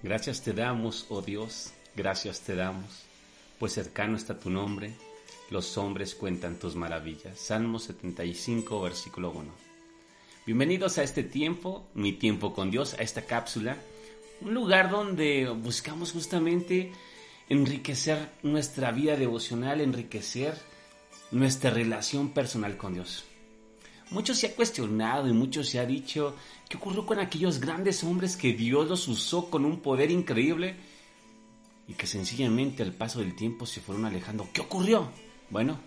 Gracias te damos, oh Dios, gracias te damos, pues cercano está tu nombre, los hombres cuentan tus maravillas. Salmo 75, versículo 1. Bienvenidos a este tiempo, mi tiempo con Dios, a esta cápsula, un lugar donde buscamos justamente enriquecer nuestra vida devocional, enriquecer nuestra relación personal con Dios. Mucho se ha cuestionado y mucho se ha dicho qué ocurrió con aquellos grandes hombres que Dios los usó con un poder increíble y que sencillamente al paso del tiempo se fueron alejando. ¿Qué ocurrió? Bueno,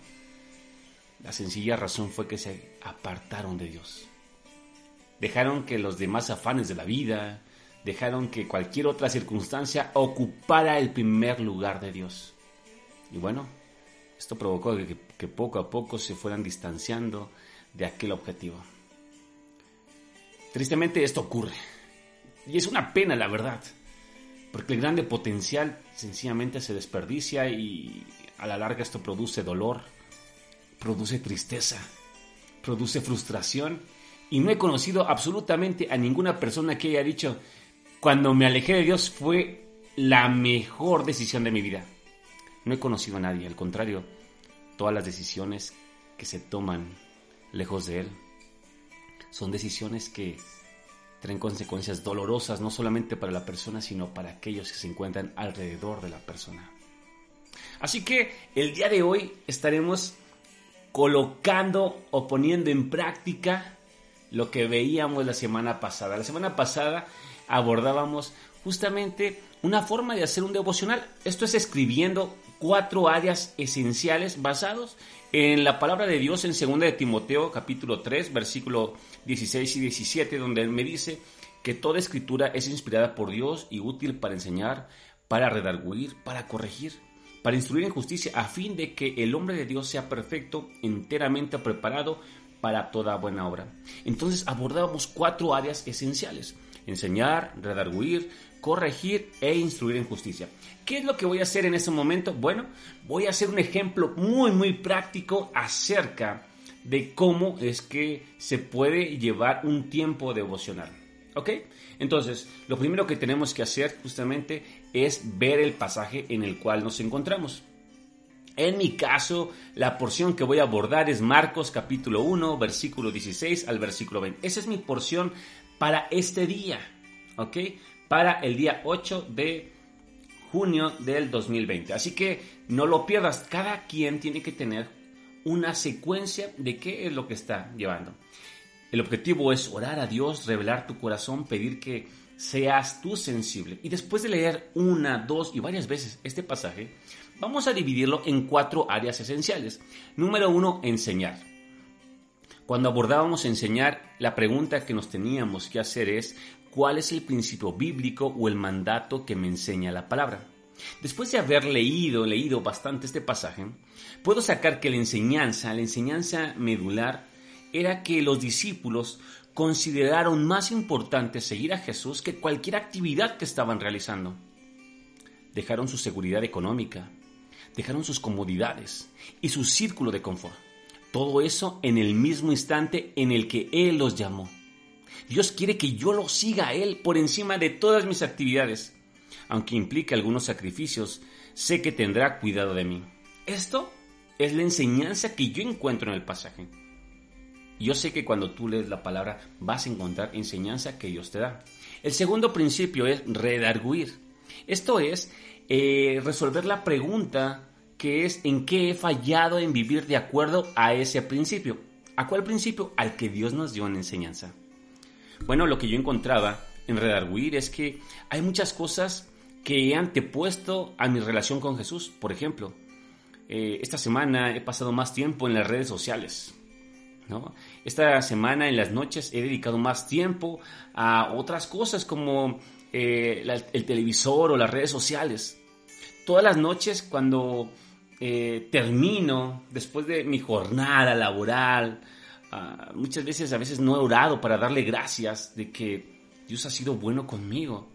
la sencilla razón fue que se apartaron de Dios. Dejaron que los demás afanes de la vida, dejaron que cualquier otra circunstancia ocupara el primer lugar de Dios. Y bueno, esto provocó que, que poco a poco se fueran distanciando de aquel objetivo. Tristemente esto ocurre. Y es una pena, la verdad. Porque el grande potencial sencillamente se desperdicia y a la larga esto produce dolor, produce tristeza, produce frustración. Y no he conocido absolutamente a ninguna persona que haya dicho, cuando me alejé de Dios fue la mejor decisión de mi vida. No he conocido a nadie, al contrario, todas las decisiones que se toman lejos de Él. Son decisiones que traen consecuencias dolorosas no solamente para la persona, sino para aquellos que se encuentran alrededor de la persona. Así que el día de hoy estaremos colocando o poniendo en práctica lo que veíamos la semana pasada. La semana pasada abordábamos justamente una forma de hacer un devocional. Esto es escribiendo cuatro áreas esenciales basados en la palabra de Dios en 2 de Timoteo capítulo 3 versículo 16 y 17 donde él me dice que toda escritura es inspirada por Dios y útil para enseñar, para redarguir, para corregir, para instruir en justicia a fin de que el hombre de Dios sea perfecto, enteramente preparado para toda buena obra. Entonces abordábamos cuatro áreas esenciales enseñar, redarguir, corregir e instruir en justicia. ¿Qué es lo que voy a hacer en este momento? Bueno, voy a hacer un ejemplo muy muy práctico acerca de cómo es que se puede llevar un tiempo devocional. ¿Ok? Entonces, lo primero que tenemos que hacer justamente es ver el pasaje en el cual nos encontramos. En mi caso, la porción que voy a abordar es Marcos capítulo 1, versículo 16 al versículo 20. Esa es mi porción para este día, ¿ok? Para el día 8 de junio del 2020. Así que no lo pierdas, cada quien tiene que tener una secuencia de qué es lo que está llevando. El objetivo es orar a Dios, revelar tu corazón, pedir que seas tú sensible. Y después de leer una, dos y varias veces este pasaje, vamos a dividirlo en cuatro áreas esenciales. Número uno, enseñar. Cuando abordábamos enseñar, la pregunta que nos teníamos que hacer es, ¿cuál es el principio bíblico o el mandato que me enseña la palabra? Después de haber leído, leído bastante este pasaje, puedo sacar que la enseñanza, la enseñanza medular, era que los discípulos consideraron más importante seguir a Jesús que cualquier actividad que estaban realizando. Dejaron su seguridad económica, dejaron sus comodidades y su círculo de confort todo eso en el mismo instante en el que Él los llamó. Dios quiere que yo lo siga a Él por encima de todas mis actividades. Aunque implique algunos sacrificios, sé que tendrá cuidado de mí. Esto es la enseñanza que yo encuentro en el pasaje. Yo sé que cuando tú lees la palabra vas a encontrar enseñanza que Dios te da. El segundo principio es redarguir. Esto es eh, resolver la pregunta que es en qué he fallado en vivir de acuerdo a ese principio. ¿A cuál principio? Al que Dios nos dio en enseñanza. Bueno, lo que yo encontraba en Redarguir es que hay muchas cosas que he antepuesto a mi relación con Jesús. Por ejemplo, eh, esta semana he pasado más tiempo en las redes sociales. ¿no? Esta semana en las noches he dedicado más tiempo a otras cosas como eh, el televisor o las redes sociales. Todas las noches cuando eh, termino después de mi jornada laboral, ah, muchas veces a veces no he orado para darle gracias de que Dios ha sido bueno conmigo.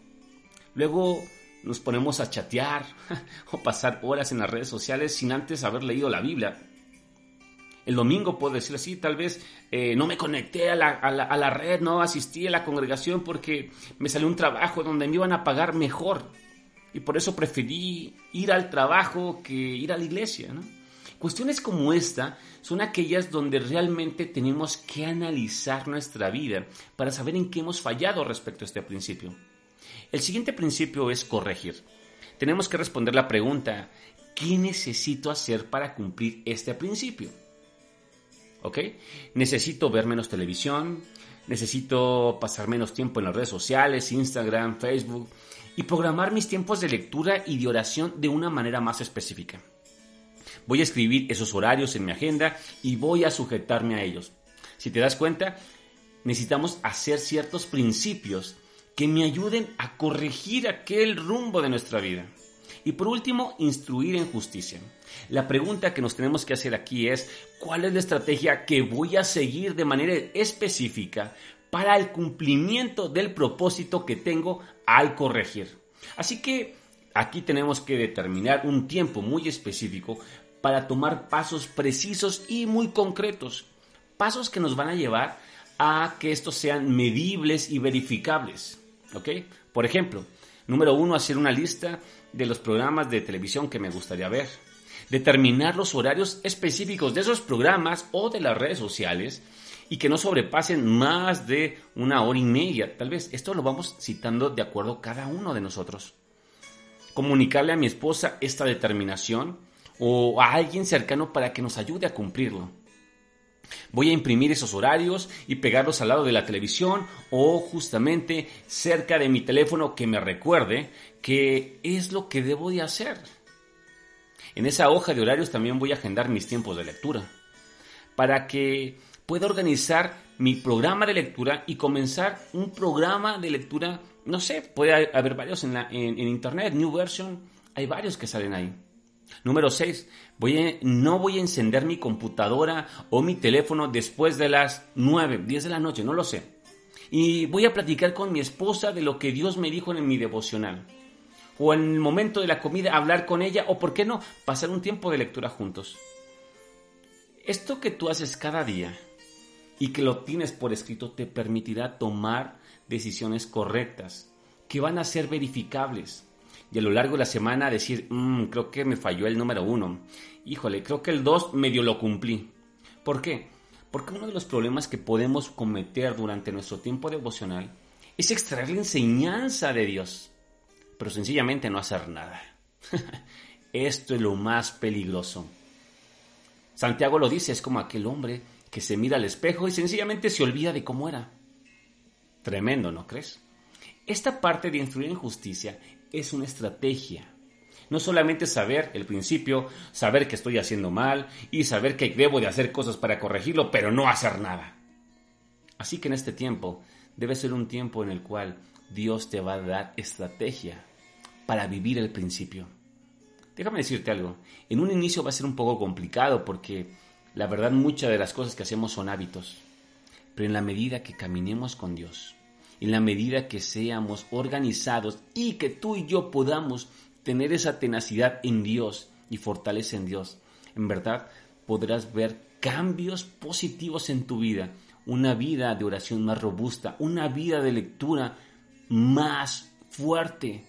Luego nos ponemos a chatear o pasar horas en las redes sociales sin antes haber leído la Biblia. El domingo puedo decir así, tal vez eh, no me conecté a la, a, la, a la red, no asistí a la congregación porque me salió un trabajo donde me iban a pagar mejor. Y por eso preferí ir al trabajo que ir a la iglesia. ¿no? Cuestiones como esta son aquellas donde realmente tenemos que analizar nuestra vida para saber en qué hemos fallado respecto a este principio. El siguiente principio es corregir. Tenemos que responder la pregunta, ¿qué necesito hacer para cumplir este principio? ¿Ok? Necesito ver menos televisión, necesito pasar menos tiempo en las redes sociales, Instagram, Facebook, y programar mis tiempos de lectura y de oración de una manera más específica. Voy a escribir esos horarios en mi agenda y voy a sujetarme a ellos. Si te das cuenta, necesitamos hacer ciertos principios que me ayuden a corregir aquel rumbo de nuestra vida. Y por último, instruir en justicia. La pregunta que nos tenemos que hacer aquí es, ¿cuál es la estrategia que voy a seguir de manera específica para el cumplimiento del propósito que tengo al corregir? Así que aquí tenemos que determinar un tiempo muy específico para tomar pasos precisos y muy concretos. Pasos que nos van a llevar a que estos sean medibles y verificables. ¿Ok? Por ejemplo, número uno, hacer una lista de los programas de televisión que me gustaría ver. Determinar los horarios específicos de esos programas o de las redes sociales y que no sobrepasen más de una hora y media. Tal vez esto lo vamos citando de acuerdo cada uno de nosotros. Comunicarle a mi esposa esta determinación o a alguien cercano para que nos ayude a cumplirlo. Voy a imprimir esos horarios y pegarlos al lado de la televisión o justamente cerca de mi teléfono que me recuerde que es lo que debo de hacer. En esa hoja de horarios también voy a agendar mis tiempos de lectura para que pueda organizar mi programa de lectura y comenzar un programa de lectura, no sé, puede haber varios en, la, en, internet, New Version, hay varios que salen ahí. Número 6. Voy no voy a encender mi computadora o mi teléfono después de las 9, 10 de la noche, no lo sé. Y voy a platicar con mi esposa de lo que Dios me dijo en mi devocional. O en el momento de la comida hablar con ella o, ¿por qué no?, pasar un tiempo de lectura juntos. Esto que tú haces cada día y que lo tienes por escrito te permitirá tomar decisiones correctas que van a ser verificables y a lo largo de la semana decir, mmm, creo que me falló el número uno. Híjole, creo que el dos medio lo cumplí. ¿Por qué? Porque uno de los problemas que podemos cometer durante nuestro tiempo devocional es extraer la enseñanza de Dios, pero sencillamente no hacer nada. Esto es lo más peligroso. Santiago lo dice, es como aquel hombre que se mira al espejo y sencillamente se olvida de cómo era. Tremendo, ¿no crees? Esta parte de instruir en justicia es una estrategia. No solamente saber el principio, saber que estoy haciendo mal y saber que debo de hacer cosas para corregirlo, pero no hacer nada. Así que en este tiempo debe ser un tiempo en el cual Dios te va a dar estrategia para vivir el principio. Déjame decirte algo, en un inicio va a ser un poco complicado porque la verdad muchas de las cosas que hacemos son hábitos, pero en la medida que caminemos con Dios, en la medida que seamos organizados y que tú y yo podamos tener esa tenacidad en Dios y fortaleza en Dios, en verdad podrás ver cambios positivos en tu vida, una vida de oración más robusta, una vida de lectura más fuerte,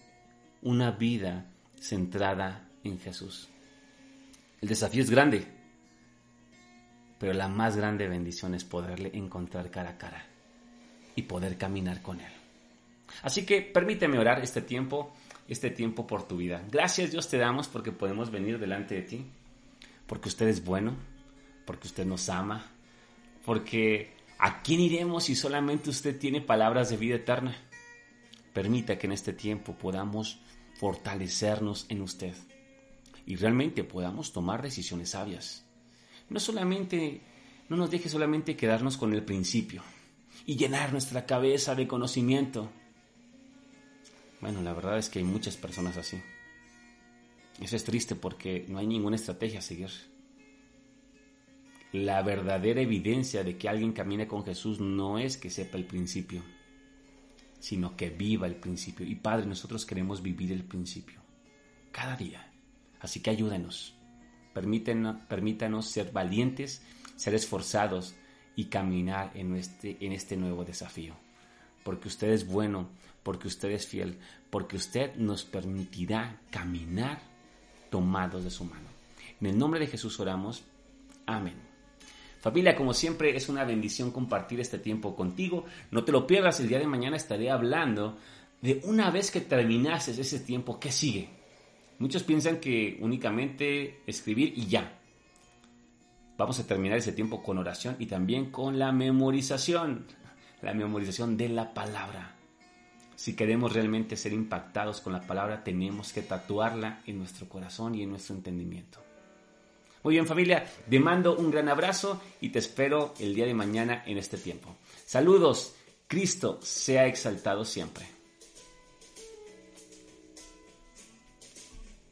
una vida centrada en Jesús. El desafío es grande, pero la más grande bendición es poderle encontrar cara a cara y poder caminar con Él. Así que permíteme orar este tiempo, este tiempo por tu vida. Gracias Dios te damos porque podemos venir delante de ti, porque usted es bueno, porque usted nos ama, porque ¿a quién iremos si solamente usted tiene palabras de vida eterna? Permita que en este tiempo podamos fortalecernos en usted y realmente podamos tomar decisiones sabias. No solamente, no nos deje solamente quedarnos con el principio, y llenar nuestra cabeza de conocimiento. Bueno, la verdad es que hay muchas personas así. Eso es triste porque no hay ninguna estrategia a seguir. La verdadera evidencia de que alguien camine con Jesús no es que sepa el principio, sino que viva el principio. Y Padre, nosotros queremos vivir el principio cada día. Así que. Permítanos, permítanos ser valientes ser esforzados y caminar en este, en este nuevo desafío. Porque usted es bueno, porque usted es fiel, porque usted nos permitirá caminar tomados de su mano. En el nombre de Jesús oramos. Amén. Familia, como siempre, es una bendición compartir este tiempo contigo. No te lo pierdas, el día de mañana estaré hablando de una vez que terminases ese tiempo, ¿qué sigue? Muchos piensan que únicamente escribir y ya. Vamos a terminar ese tiempo con oración y también con la memorización, la memorización de la palabra. Si queremos realmente ser impactados con la palabra, tenemos que tatuarla en nuestro corazón y en nuestro entendimiento. Muy bien familia, te mando un gran abrazo y te espero el día de mañana en este tiempo. Saludos, Cristo sea exaltado siempre.